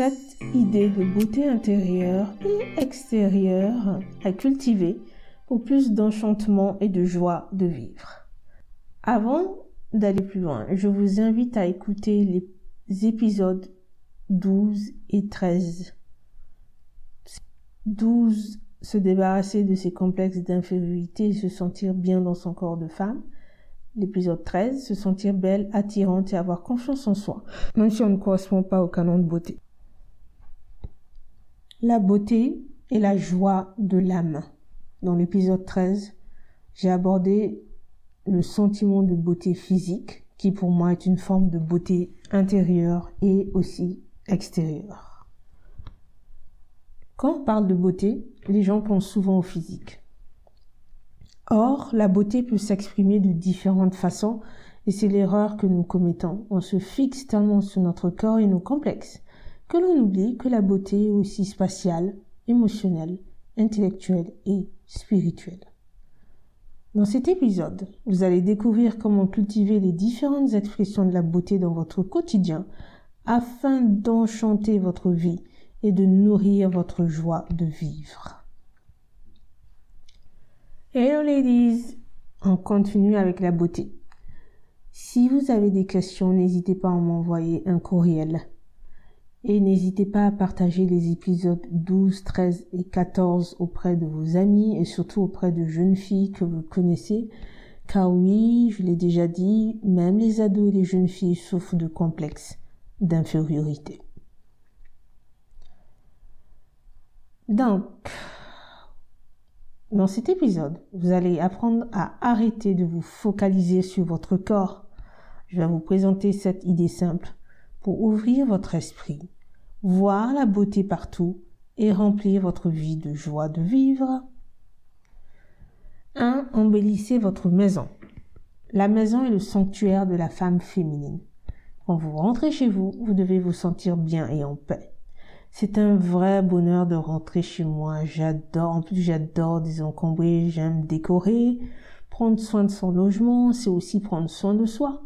cette idée de beauté intérieure et extérieure à cultiver pour plus d'enchantement et de joie de vivre. Avant d'aller plus loin, je vous invite à écouter les épisodes 12 et 13. 12 se débarrasser de ses complexes d'infériorité et se sentir bien dans son corps de femme. L'épisode 13, se sentir belle, attirante et avoir confiance en soi, même si on ne correspond pas au canon de beauté. La beauté et la joie de l'âme. Dans l'épisode 13, j'ai abordé le sentiment de beauté physique, qui pour moi est une forme de beauté intérieure et aussi extérieure. Quand on parle de beauté, les gens pensent souvent au physique. Or, la beauté peut s'exprimer de différentes façons et c'est l'erreur que nous commettons. On se fixe tellement sur notre corps et nos complexes que l'on oublie que la beauté est aussi spatiale, émotionnelle, intellectuelle et spirituelle. Dans cet épisode, vous allez découvrir comment cultiver les différentes expressions de la beauté dans votre quotidien afin d'enchanter votre vie et de nourrir votre joie de vivre. Hello ladies, on continue avec la beauté. Si vous avez des questions, n'hésitez pas à m'envoyer un courriel. Et n'hésitez pas à partager les épisodes 12, 13 et 14 auprès de vos amis et surtout auprès de jeunes filles que vous connaissez. Car oui, je l'ai déjà dit, même les ados et les jeunes filles souffrent de complexes d'infériorité. Donc, dans cet épisode, vous allez apprendre à arrêter de vous focaliser sur votre corps. Je vais vous présenter cette idée simple pour ouvrir votre esprit, voir la beauté partout et remplir votre vie de joie de vivre. 1. Embellissez votre maison. La maison est le sanctuaire de la femme féminine. Quand vous rentrez chez vous, vous devez vous sentir bien et en paix. C'est un vrai bonheur de rentrer chez moi. J'adore, en plus j'adore désencombrer, j'aime décorer. Prendre soin de son logement, c'est aussi prendre soin de soi.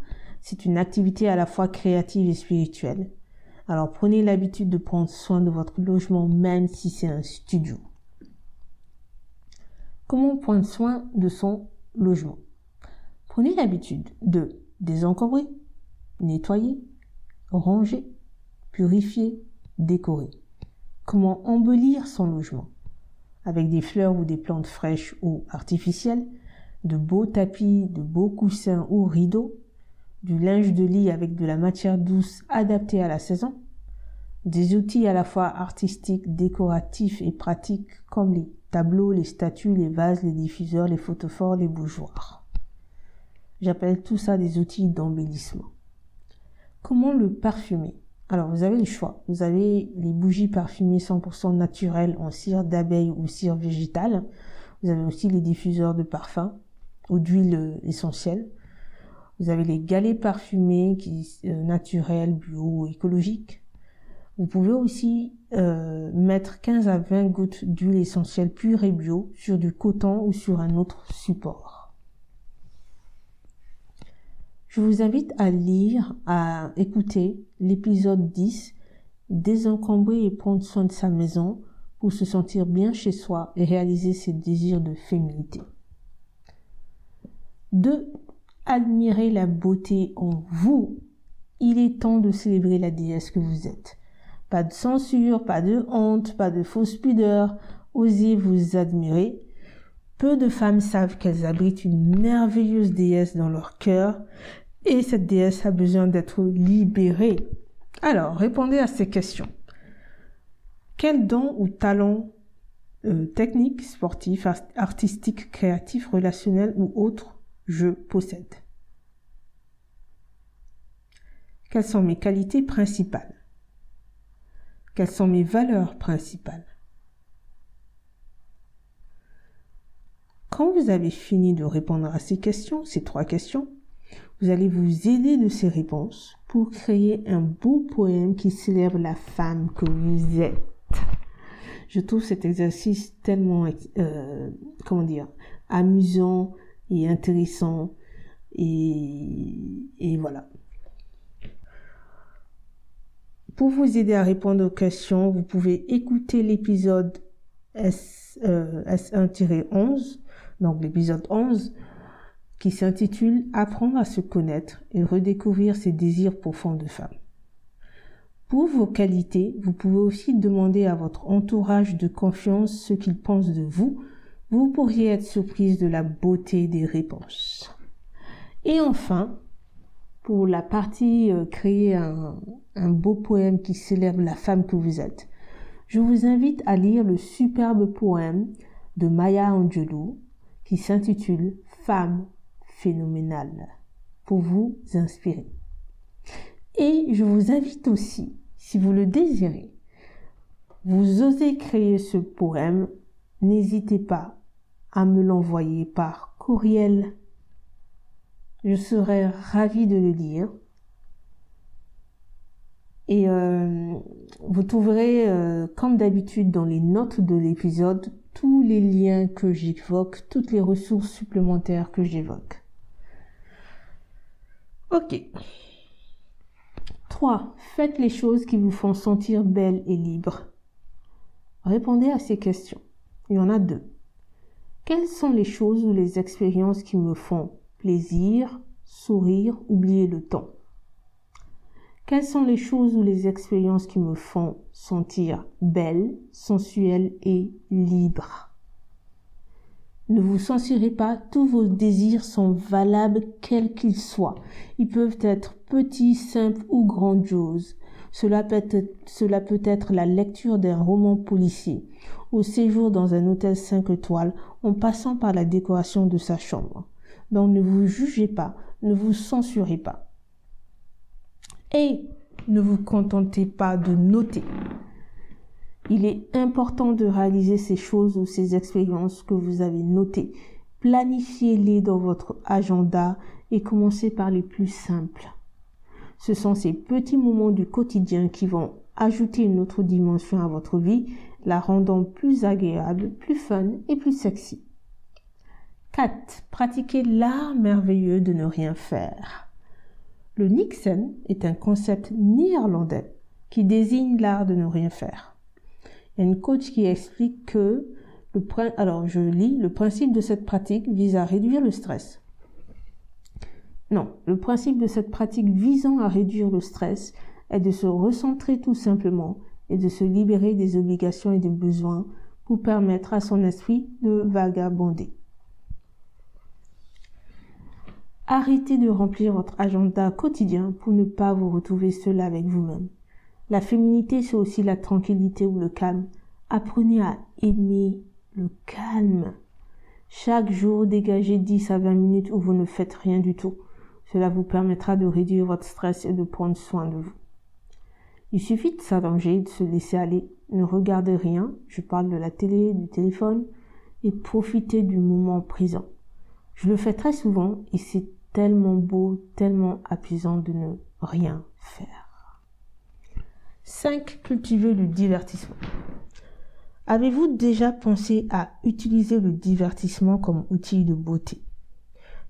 C'est une activité à la fois créative et spirituelle. Alors prenez l'habitude de prendre soin de votre logement même si c'est un studio. Comment prendre soin de son logement? Prenez l'habitude de désencombrer, nettoyer, ranger, purifier, décorer. Comment embellir son logement? Avec des fleurs ou des plantes fraîches ou artificielles, de beaux tapis, de beaux coussins ou rideaux, du linge de lit avec de la matière douce adaptée à la saison, des outils à la fois artistiques, décoratifs et pratiques comme les tableaux, les statues, les vases, les diffuseurs, les photophores, les bougeoirs. J'appelle tout ça des outils d'embellissement. Comment le parfumer? Alors, vous avez le choix. Vous avez les bougies parfumées 100% naturelles en cire d'abeille ou cire végétale. Vous avez aussi les diffuseurs de parfum ou d'huile essentielle. Vous avez les galets parfumés qui euh, naturels, bio, écologiques. Vous pouvez aussi euh, mettre 15 à 20 gouttes d'huile essentielle pure et bio sur du coton ou sur un autre support. Je vous invite à lire, à écouter l'épisode 10, Désencombrer et prendre soin de sa maison pour se sentir bien chez soi et réaliser ses désirs de féminité. 2. Admirez la beauté en vous. Il est temps de célébrer la déesse que vous êtes. Pas de censure, pas de honte, pas de fausse pudeur. Osez vous admirer. Peu de femmes savent qu'elles abritent une merveilleuse déesse dans leur cœur et cette déesse a besoin d'être libérée. Alors, répondez à ces questions. Quel don ou talent euh, technique, sportif, artistique, créatif, relationnel ou autre je possède. Quelles sont mes qualités principales? Quelles sont mes valeurs principales? Quand vous avez fini de répondre à ces questions, ces trois questions, vous allez vous aider de ces réponses pour créer un beau poème qui célèbre la femme que vous êtes. Je trouve cet exercice tellement, euh, comment dire, amusant et intéressant. Et, et voilà. pour vous aider à répondre aux questions, vous pouvez écouter l'épisode S, 1 S1-11, donc l'épisode 11, qui s'intitule Apprendre à se connaître et redécouvrir ses désirs profonds de femme. Pour vos qualités, vous pouvez aussi demander à votre entourage de confiance ce qu'il pense de vous. Vous pourriez être surprise de la beauté des réponses. Et enfin, pour la partie euh, créer un, un beau poème qui célèbre la femme que vous êtes, je vous invite à lire le superbe poème de Maya Angelou qui s'intitule Femme phénoménale pour vous inspirer. Et je vous invite aussi, si vous le désirez, vous osez créer ce poème, n'hésitez pas à me l'envoyer par courriel je serais ravie de le lire. Et euh, vous trouverez, euh, comme d'habitude, dans les notes de l'épisode, tous les liens que j'évoque, toutes les ressources supplémentaires que j'évoque. Ok. 3. Faites les choses qui vous font sentir belle et libre. Répondez à ces questions. Il y en a deux. Quelles sont les choses ou les expériences qui me font plaisir, sourire, oublier le temps? Quelles sont les choses ou les expériences qui me font sentir belle, sensuelle et libre? Ne vous censurez pas, tous vos désirs sont valables quels qu'ils soient. Ils peuvent être petits, simples ou grandioses. Cela peut, être, cela peut être la lecture d'un roman policier, au séjour dans un hôtel 5 étoiles, en passant par la décoration de sa chambre. Donc ne vous jugez pas, ne vous censurez pas. Et ne vous contentez pas de noter. Il est important de réaliser ces choses ou ces expériences que vous avez notées. Planifiez-les dans votre agenda et commencez par les plus simples. Ce sont ces petits moments du quotidien qui vont ajouter une autre dimension à votre vie, la rendant plus agréable, plus fun et plus sexy. 4. Pratiquer l'art merveilleux de ne rien faire. Le Nixon est un concept néerlandais qui désigne l'art de ne rien faire. Il y a une coach qui explique que le, alors je lis, le principe de cette pratique vise à réduire le stress. Non, le principe de cette pratique visant à réduire le stress est de se recentrer tout simplement et de se libérer des obligations et des besoins pour permettre à son esprit de vagabonder. Arrêtez de remplir votre agenda quotidien pour ne pas vous retrouver seul avec vous-même. La féminité, c'est aussi la tranquillité ou le calme. Apprenez à aimer le calme. Chaque jour, dégagez 10 à 20 minutes où vous ne faites rien du tout. Cela vous permettra de réduire votre stress et de prendre soin de vous. Il suffit de s'allonger, de se laisser aller. Ne regardez rien. Je parle de la télé, du téléphone. Et profitez du moment présent. Je le fais très souvent et c'est tellement beau, tellement apaisant de ne rien faire. 5. Cultiver le divertissement. Avez-vous déjà pensé à utiliser le divertissement comme outil de beauté?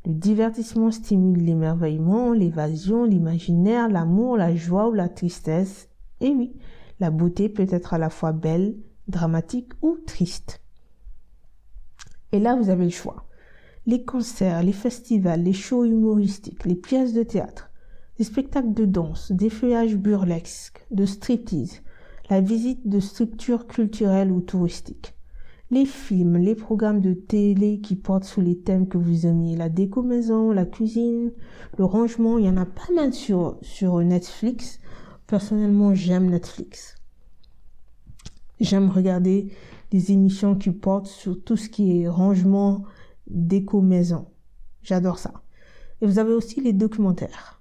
Le divertissement stimule l'émerveillement, l'évasion, l'imaginaire, l'amour, la joie ou la tristesse. Et oui, la beauté peut être à la fois belle, dramatique ou triste. Et là, vous avez le choix les concerts, les festivals, les shows humoristiques, les pièces de théâtre, les spectacles de danse, des feuillages burlesques, de striptease, la visite de structures culturelles ou touristiques, les films, les programmes de télé qui portent sous les thèmes que vous aimez, la déco maison, la cuisine, le rangement, il y en a pas mal sur, sur Netflix. Personnellement, j'aime Netflix. J'aime regarder des émissions qui portent sur tout ce qui est rangement, déco maison. J'adore ça. Et vous avez aussi les documentaires.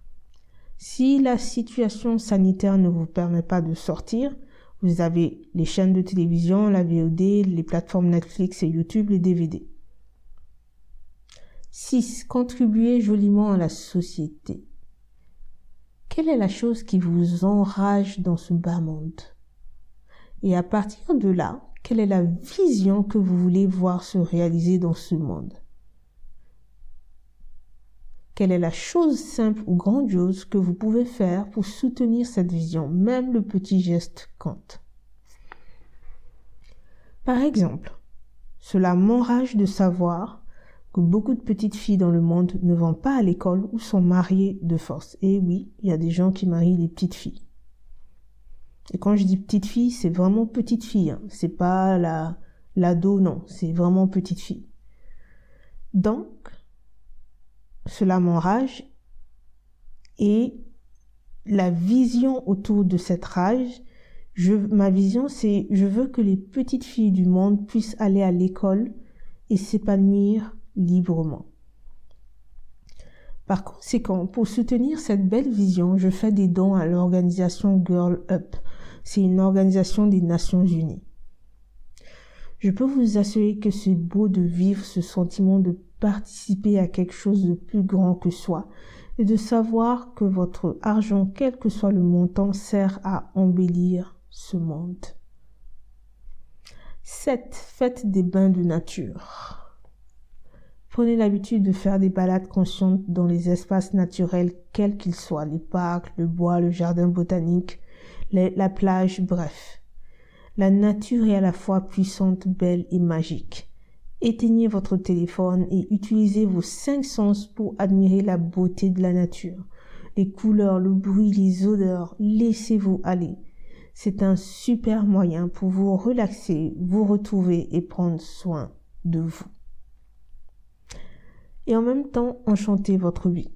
Si la situation sanitaire ne vous permet pas de sortir, vous avez les chaînes de télévision, la VOD, les plateformes Netflix et YouTube, les DVD. 6. Contribuer joliment à la société. Quelle est la chose qui vous enrage dans ce bas monde? Et à partir de là, quelle est la vision que vous voulez voir se réaliser dans ce monde? Quelle est la chose simple ou grandiose que vous pouvez faire pour soutenir cette vision? Même le petit geste compte. Par exemple, cela m'enrage de savoir que beaucoup de petites filles dans le monde ne vont pas à l'école ou sont mariées de force. Et oui, il y a des gens qui marient les petites filles. Et quand je dis petite fille, c'est vraiment petite fille. Hein. C'est pas la l'ado, non, c'est vraiment petite fille. Donc, cela m'enrage et la vision autour de cette rage, je, ma vision c'est je veux que les petites filles du monde puissent aller à l'école et s'épanouir librement. Par conséquent, pour soutenir cette belle vision, je fais des dons à l'organisation Girl Up. C'est une organisation des Nations Unies. Je peux vous assurer que c'est beau de vivre ce sentiment de participer à quelque chose de plus grand que soi et de savoir que votre argent, quel que soit le montant, sert à embellir ce monde. 7. Faites des bains de nature. Prenez l'habitude de faire des balades conscientes dans les espaces naturels, quels qu'ils soient, les parcs, le bois, le jardin botanique, la plage, bref. La nature est à la fois puissante, belle et magique. Éteignez votre téléphone et utilisez vos cinq sens pour admirer la beauté de la nature. Les couleurs, le bruit, les odeurs, laissez-vous aller. C'est un super moyen pour vous relaxer, vous retrouver et prendre soin de vous. Et en même temps, enchanter votre vie.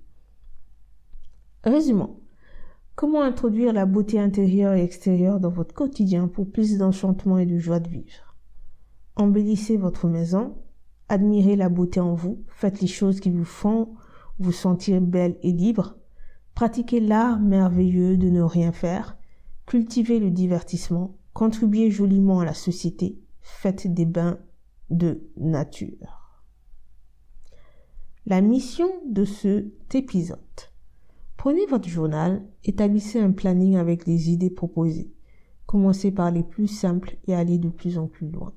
Résumons. Comment introduire la beauté intérieure et extérieure dans votre quotidien pour plus d'enchantement et de joie de vivre? Embellissez votre maison, admirez la beauté en vous, faites les choses qui vous font vous sentir belle et libre, pratiquez l'art merveilleux de ne rien faire, cultivez le divertissement, contribuez joliment à la société, faites des bains de nature. La mission de cet épisode Prenez votre journal, établissez un planning avec les idées proposées. Commencez par les plus simples et allez de plus en plus loin.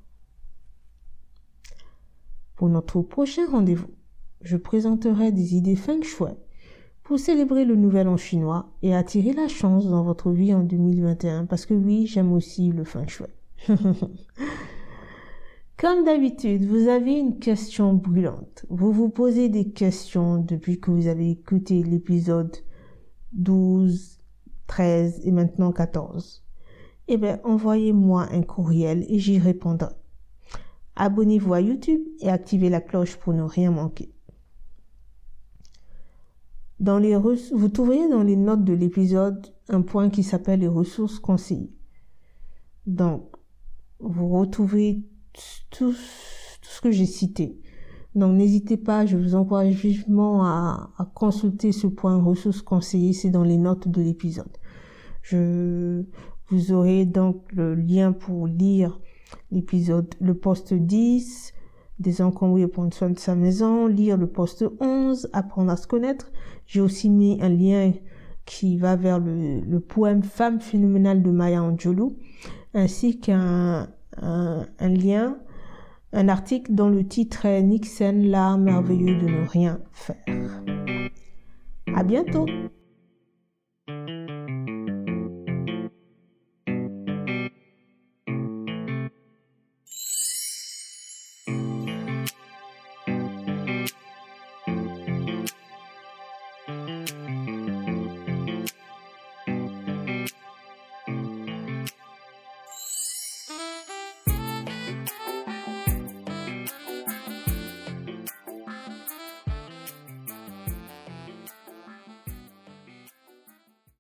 Pour notre prochain rendez-vous, je présenterai des idées feng shui pour célébrer le nouvel an chinois et attirer la chance dans votre vie en 2021 parce que oui, j'aime aussi le feng shui. Comme d'habitude, vous avez une question brûlante. Vous vous posez des questions depuis que vous avez écouté l'épisode 12, 13 et maintenant 14, eh bien, envoyez-moi un courriel et j'y répondrai. Abonnez-vous à YouTube et activez la cloche pour ne rien manquer. Dans les vous trouverez dans les notes de l'épisode un point qui s'appelle les ressources conseillées. Donc, vous retrouvez tout ce que j'ai cité. Donc n'hésitez pas, je vous encourage vivement à, consulter ce point ressources conseillées, c'est dans les notes de l'épisode. Je vous aurez donc le lien pour lire l'épisode, le poste 10, désencombrer et prendre soin de sa maison, lire le poste 11, apprendre à se connaître. J'ai aussi mis un lien qui va vers le, poème Femme phénoménale de Maya Angelou, ainsi qu'un un lien un article dont le titre est Nixon, l'art merveilleux de ne rien faire. À bientôt!